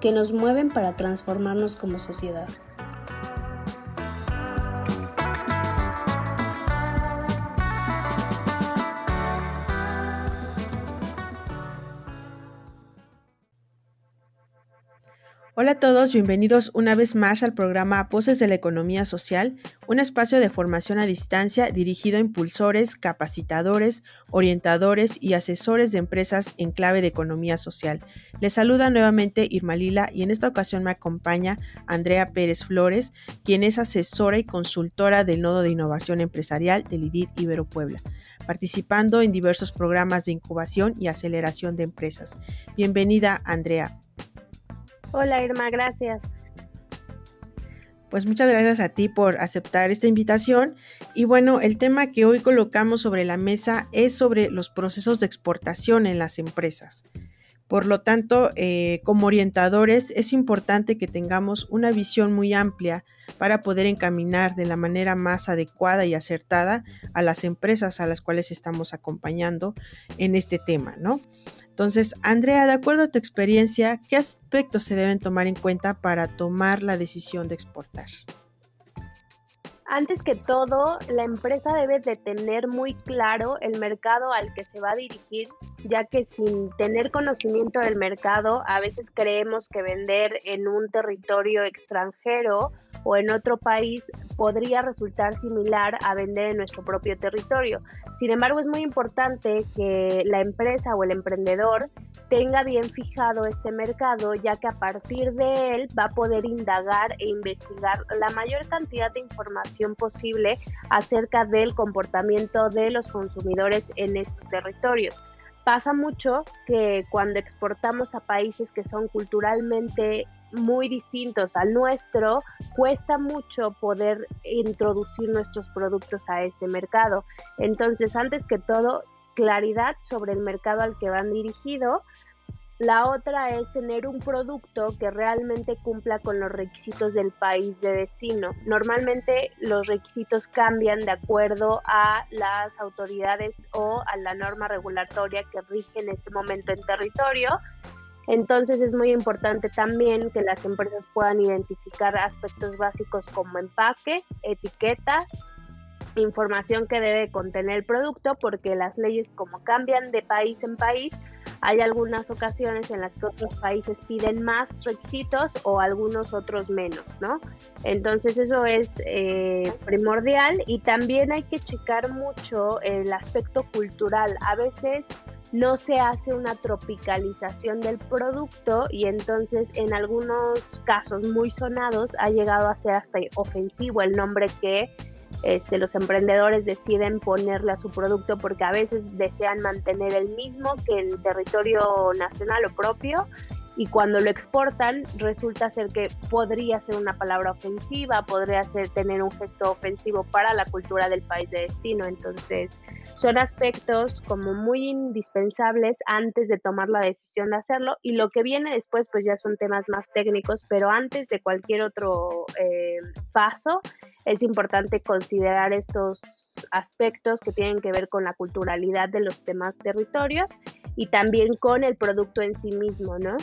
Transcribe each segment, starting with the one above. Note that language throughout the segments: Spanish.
que nos mueven para transformarnos como sociedad. Hola a todos, bienvenidos una vez más al programa Voces de la Economía Social, un espacio de formación a distancia dirigido a impulsores, capacitadores, orientadores y asesores de empresas en clave de economía social. Les saluda nuevamente Irma Lila y en esta ocasión me acompaña Andrea Pérez Flores, quien es asesora y consultora del Nodo de Innovación Empresarial del IDIT Ibero Puebla, participando en diversos programas de incubación y aceleración de empresas. Bienvenida, Andrea. Hola Irma, gracias. Pues muchas gracias a ti por aceptar esta invitación. Y bueno, el tema que hoy colocamos sobre la mesa es sobre los procesos de exportación en las empresas. Por lo tanto, eh, como orientadores es importante que tengamos una visión muy amplia para poder encaminar de la manera más adecuada y acertada a las empresas a las cuales estamos acompañando en este tema, ¿no? Entonces, Andrea, de acuerdo a tu experiencia, ¿qué aspectos se deben tomar en cuenta para tomar la decisión de exportar? Antes que todo, la empresa debe de tener muy claro el mercado al que se va a dirigir, ya que sin tener conocimiento del mercado, a veces creemos que vender en un territorio extranjero o en otro país podría resultar similar a vender en nuestro propio territorio. Sin embargo, es muy importante que la empresa o el emprendedor tenga bien fijado este mercado, ya que a partir de él va a poder indagar e investigar la mayor cantidad de información posible acerca del comportamiento de los consumidores en estos territorios pasa mucho que cuando exportamos a países que son culturalmente muy distintos al nuestro, cuesta mucho poder introducir nuestros productos a este mercado. Entonces, antes que todo, claridad sobre el mercado al que van dirigidos la otra es tener un producto que realmente cumpla con los requisitos del país de destino. Normalmente los requisitos cambian de acuerdo a las autoridades o a la norma regulatoria que rige en ese momento en territorio. Entonces es muy importante también que las empresas puedan identificar aspectos básicos como empaques, etiquetas, información que debe contener el producto, porque las leyes como cambian de país en país, hay algunas ocasiones en las que otros países piden más requisitos o algunos otros menos, ¿no? Entonces eso es eh, primordial y también hay que checar mucho el aspecto cultural. A veces no se hace una tropicalización del producto y entonces en algunos casos muy sonados ha llegado a ser hasta ofensivo el nombre que este, los emprendedores deciden ponerle a su producto porque a veces desean mantener el mismo que el territorio nacional o propio y cuando lo exportan resulta ser que podría ser una palabra ofensiva, podría ser tener un gesto ofensivo para la cultura del país de destino. Entonces, son aspectos como muy indispensables antes de tomar la decisión de hacerlo y lo que viene después pues ya son temas más técnicos, pero antes de cualquier otro eh, paso es importante considerar estos aspectos que tienen que ver con la culturalidad de los demás territorios y también con el producto en sí mismo, ¿no?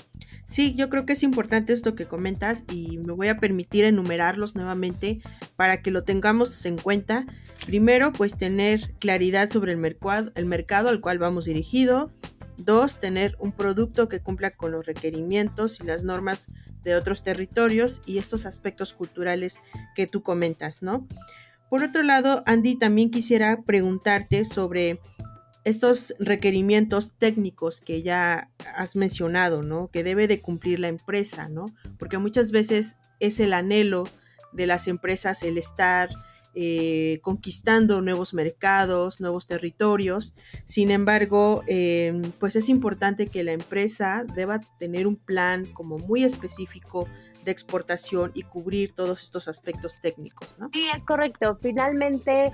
Sí, yo creo que es importante esto que comentas y me voy a permitir enumerarlos nuevamente para que lo tengamos en cuenta. Primero, pues tener claridad sobre el mercado, el mercado al cual vamos dirigido. Dos, tener un producto que cumpla con los requerimientos y las normas de otros territorios y estos aspectos culturales que tú comentas, ¿no? Por otro lado, Andy, también quisiera preguntarte sobre estos requerimientos técnicos que ya has mencionado, ¿no? Que debe de cumplir la empresa, ¿no? Porque muchas veces es el anhelo de las empresas el estar eh, conquistando nuevos mercados, nuevos territorios. Sin embargo, em, pues es importante que la empresa deba tener un plan como muy específico de exportación y cubrir todos estos aspectos técnicos, ¿no? Sí, es correcto. Finalmente,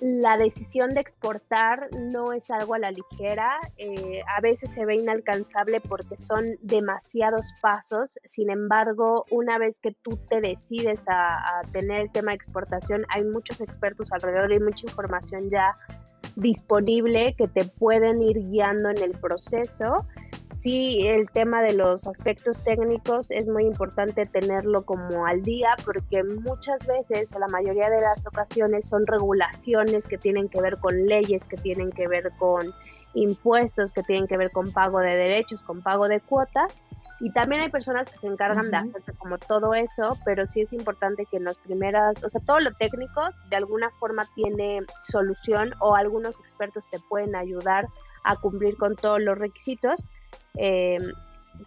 la decisión de exportar no es algo a la ligera, eh, a veces se ve inalcanzable porque son demasiados pasos, sin embargo, una vez que tú te decides a, a tener el tema de exportación, hay muchos expertos alrededor y mucha información ya disponible que te pueden ir guiando en el proceso sí el tema de los aspectos técnicos es muy importante tenerlo como al día porque muchas veces o la mayoría de las ocasiones son regulaciones que tienen que ver con leyes, que tienen que ver con impuestos, que tienen que ver con pago de derechos, con pago de cuotas. Y también hay personas que se encargan de hacer como todo eso, pero sí es importante que en las primeras, o sea, todo lo técnico de alguna forma tiene solución o algunos expertos te pueden ayudar a cumplir con todos los requisitos eh,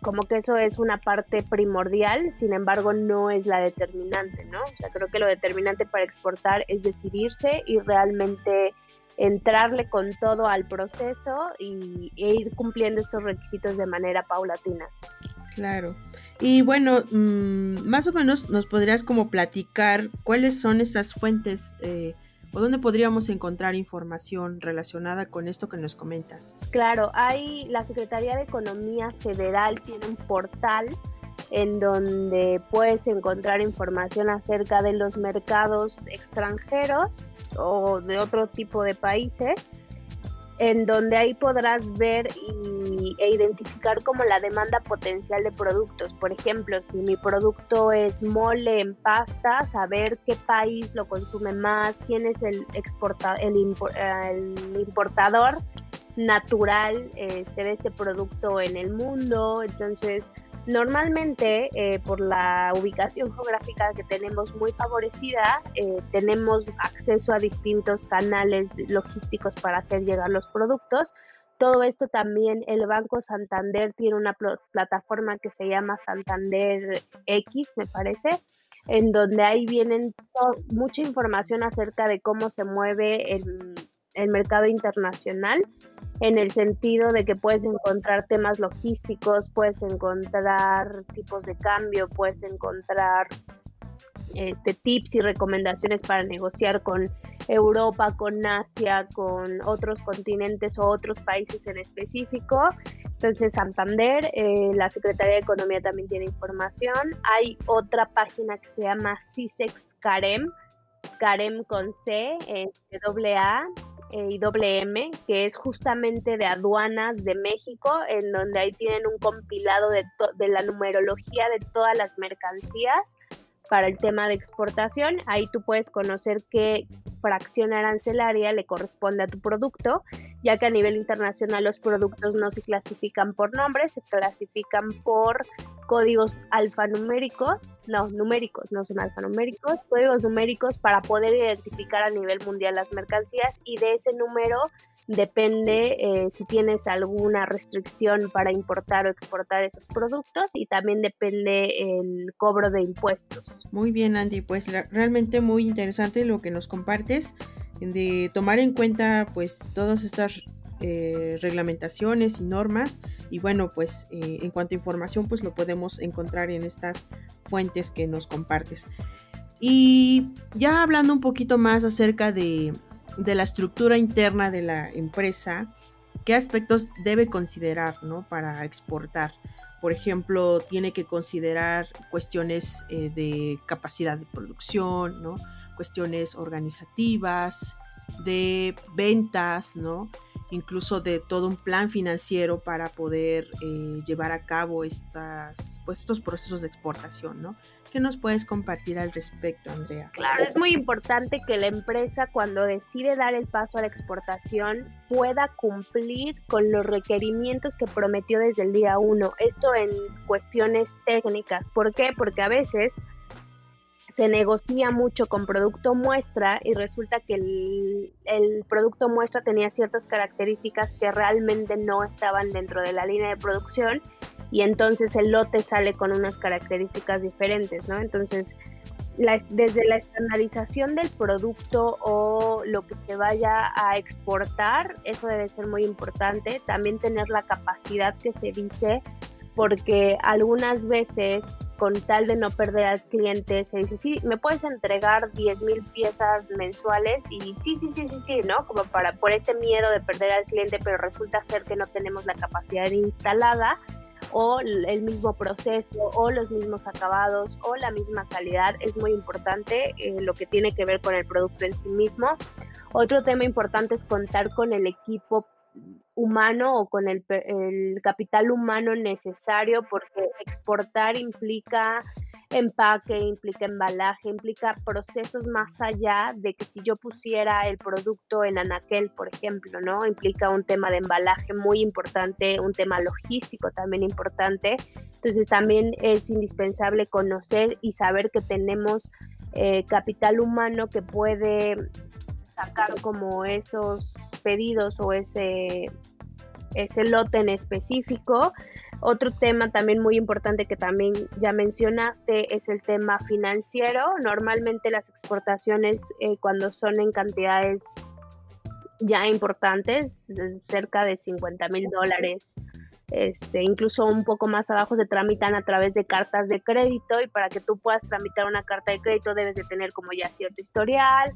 como que eso es una parte primordial, sin embargo no es la determinante, ¿no? O sea, creo que lo determinante para exportar es decidirse y realmente entrarle con todo al proceso y, e ir cumpliendo estos requisitos de manera paulatina. Claro. Y bueno, mm, más o menos nos podrías como platicar cuáles son esas fuentes eh, o dónde podríamos encontrar información relacionada con esto que nos comentas? Claro, hay la Secretaría de Economía Federal tiene un portal en donde puedes encontrar información acerca de los mercados extranjeros o de otro tipo de países en donde ahí podrás ver y, e identificar como la demanda potencial de productos. Por ejemplo, si mi producto es mole en pasta, saber qué país lo consume más, quién es el, exporta, el, el importador natural este, de este producto en el mundo. Entonces, Normalmente, eh, por la ubicación geográfica que tenemos muy favorecida, eh, tenemos acceso a distintos canales logísticos para hacer llegar los productos. Todo esto también el Banco Santander tiene una plataforma que se llama Santander X, me parece, en donde ahí vienen mucha información acerca de cómo se mueve el el mercado internacional en el sentido de que puedes encontrar temas logísticos, puedes encontrar tipos de cambio, puedes encontrar este, tips y recomendaciones para negociar con Europa, con Asia, con otros continentes o otros países en específico. Entonces, Santander, eh, la Secretaría de Economía también tiene información. Hay otra página que se llama CISEX Carem, Carem con C, doble A, y WM, que es justamente de aduanas de México, en donde ahí tienen un compilado de, de la numerología de todas las mercancías para el tema de exportación. Ahí tú puedes conocer qué fracción arancelaria le corresponde a tu producto, ya que a nivel internacional los productos no se clasifican por nombres, se clasifican por códigos alfanuméricos, no, numéricos, no son alfanuméricos, códigos numéricos para poder identificar a nivel mundial las mercancías y de ese número depende eh, si tienes alguna restricción para importar o exportar esos productos y también depende el cobro de impuestos. Muy bien, Andy, pues realmente muy interesante lo que nos compartes de tomar en cuenta pues todas estas eh, reglamentaciones y normas y bueno pues eh, en cuanto a información pues lo podemos encontrar en estas fuentes que nos compartes y ya hablando un poquito más acerca de de la estructura interna de la empresa, qué aspectos debe considerar ¿no? para exportar. Por ejemplo, tiene que considerar cuestiones eh, de capacidad de producción, ¿no? cuestiones organizativas, de ventas, ¿no? Incluso de todo un plan financiero para poder eh, llevar a cabo estas, pues, estos procesos de exportación, ¿no? ¿Qué nos puedes compartir al respecto, Andrea? Claro, es muy importante que la empresa cuando decide dar el paso a la exportación pueda cumplir con los requerimientos que prometió desde el día uno. Esto en cuestiones técnicas. ¿Por qué? Porque a veces se negocia mucho con producto muestra y resulta que el, producto muestra tenía ciertas características que realmente no estaban dentro de la línea de producción y entonces el lote sale con unas características diferentes, ¿no? Entonces, desde la estandarización del producto o lo que se vaya a exportar, eso debe ser muy importante. También tener la capacidad que se dice, porque algunas veces con tal de no perder al cliente, se dice, sí, me puedes entregar 10 mil piezas mensuales y sí, sí, sí, sí, sí, ¿no? Como para, por este miedo de perder al cliente, pero resulta ser que no tenemos la capacidad instalada o el mismo proceso o los mismos acabados o la misma calidad es muy importante eh, lo que tiene que ver con el producto en sí mismo. Otro tema importante es contar con el equipo humano o con el, el capital humano necesario porque exportar implica empaque, implica embalaje, implica procesos más allá de que si yo pusiera el producto en anaquel, por ejemplo, ¿no? Implica un tema de embalaje muy importante, un tema logístico también importante. Entonces también es indispensable conocer y saber que tenemos eh, capital humano que puede sacar como esos pedidos o ese, ese lote en específico otro tema también muy importante que también ya mencionaste es el tema financiero. Normalmente las exportaciones eh, cuando son en cantidades ya importantes, cerca de 50 mil dólares, este, incluso un poco más abajo se tramitan a través de cartas de crédito y para que tú puedas tramitar una carta de crédito debes de tener como ya cierto historial,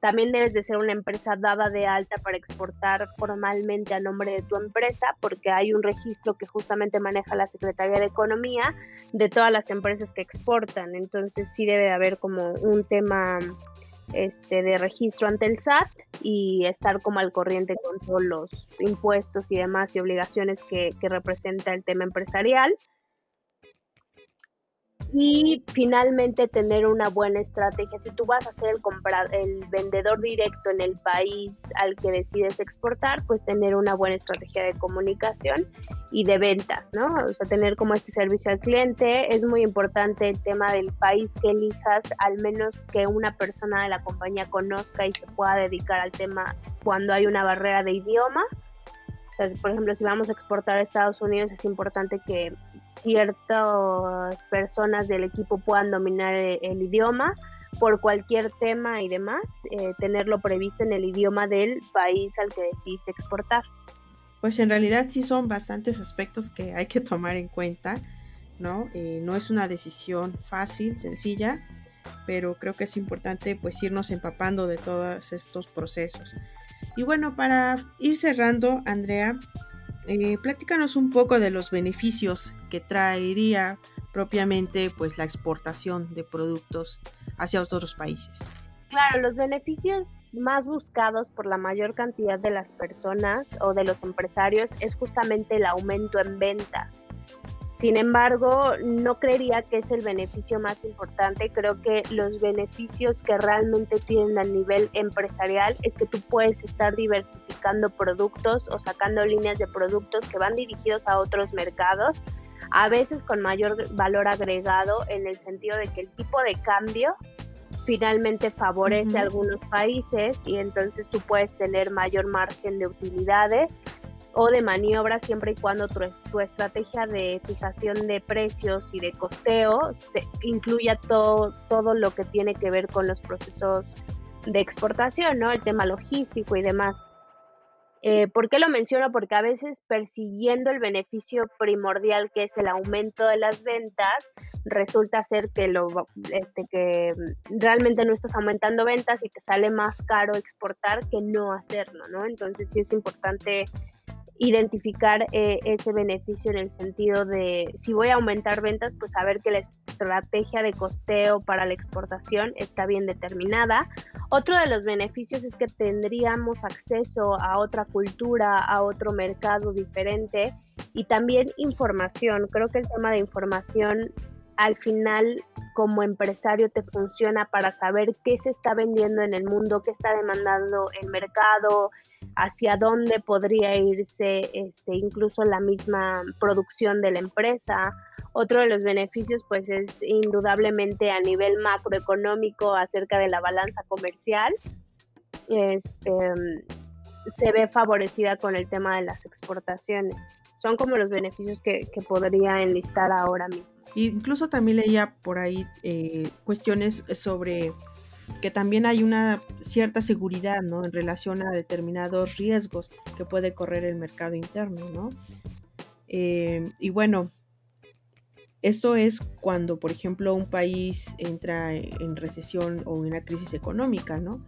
también debes de ser una empresa dada de alta para exportar formalmente a nombre de tu empresa, porque hay un registro que justamente maneja la Secretaría de Economía de todas las empresas que exportan. Entonces sí debe de haber como un tema este, de registro ante el SAT y estar como al corriente con todos los impuestos y demás y obligaciones que, que representa el tema empresarial y finalmente tener una buena estrategia. Si tú vas a ser el, comprar, el vendedor directo en el país al que decides exportar, pues tener una buena estrategia de comunicación y de ventas, ¿no? O sea, tener como este servicio al cliente. Es muy importante el tema del país que elijas, al menos que una persona de la compañía conozca y se pueda dedicar al tema cuando hay una barrera de idioma. O sea, por ejemplo, si vamos a exportar a Estados Unidos, es importante que ciertas personas del equipo puedan dominar e, el, idioma por cualquier tema y demás, eh, tenerlo previsto en el idioma del país al que decidiste exportar. Pues en realidad sí son bastantes aspectos que hay que tomar en cuenta, ¿no? Eh, no es una decisión fácil, sencilla, pero creo que es importante pues irnos empapando de todos estos procesos. Y bueno, para ir cerrando, Andrea, eh, platícanos un poco de los beneficios que traería propiamente pues la exportación de productos hacia otros países. Claro, los beneficios más buscados por la mayor cantidad de las personas o de los empresarios es justamente el aumento en ventas. Sin embargo, no creería que es el beneficio más importante. Creo que los beneficios que realmente tienen a nivel empresarial es que tú puedes estar diversificando productos o sacando líneas de productos que van dirigidos a otros mercados, a veces con mayor valor agregado en el sentido de que el tipo de cambio finalmente favorece a algunos países y entonces tú puedes tener mayor margen de utilidades o de maniobra siempre y cuando tu, estrategia de fijación de precios y de costeo incluya todo, todo lo que tiene que ver con los procesos de exportación, ¿no? El tema logístico y demás. Eh, ¿Por qué lo menciono? Porque a veces persiguiendo el beneficio primordial que es el aumento de las ventas, resulta ser que, lo, este, que realmente no estás aumentando ventas y que sale más caro exportar que no hacerlo, ¿no? Entonces sí es importante identificar eh, ese beneficio en el sentido de si voy a aumentar ventas, pues saber que la estrategia de costeo para la exportación está bien determinada. Otro de los beneficios es que tendríamos acceso a otra cultura, a otro mercado diferente y también información. Creo que el tema de información al final como empresario te funciona para saber qué se está vendiendo en el mundo, qué está demandando el mercado, hacia dónde podría irse este, incluso la misma producción de la empresa. Otro de los beneficios pues es indudablemente a nivel macroeconómico acerca de la balanza comercial. Este, se ve favorecida con el tema de las exportaciones. Son como los beneficios que, que podría enlistar ahora mismo. Incluso también leía por ahí eh, cuestiones sobre que también hay una cierta seguridad ¿no? en relación a determinados riesgos que puede correr el mercado interno. ¿no? Eh, y bueno, Esto es cuando, por ejemplo, un país entra en recesión o en una crisis económica, ¿no?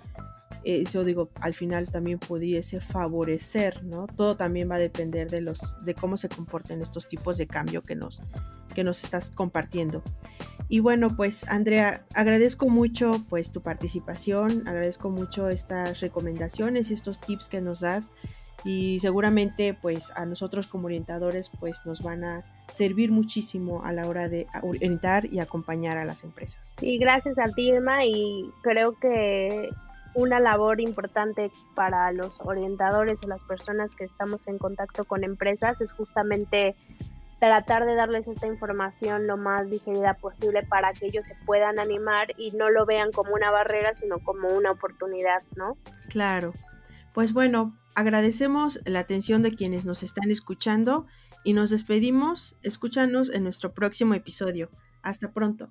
Eso digo, al final también pudiese favorecer, ¿no? Todo también va a depender de los, de cómo se comporten estos tipos de cambio que nos, que nos estás compartiendo. Y bueno, pues Andrea, agradezco mucho pues tu participación, agradezco mucho estas recomendaciones, estos tips que nos das y seguramente pues a nosotros como orientadores pues nos van a servir muchísimo a la hora de orientar y acompañar a las empresas. Sí, gracias a ti y creo que una labor importante para los orientadores o las personas que estamos en contacto con empresas es justamente tratar de darles esta información lo más digerida posible para que ellos se puedan animar y no lo vean como una barrera, sino como una oportunidad, ¿no? Claro. Pues bueno, agradecemos la atención de quienes nos están escuchando y nos despedimos. Escúchanos en nuestro próximo episodio. Hasta pronto.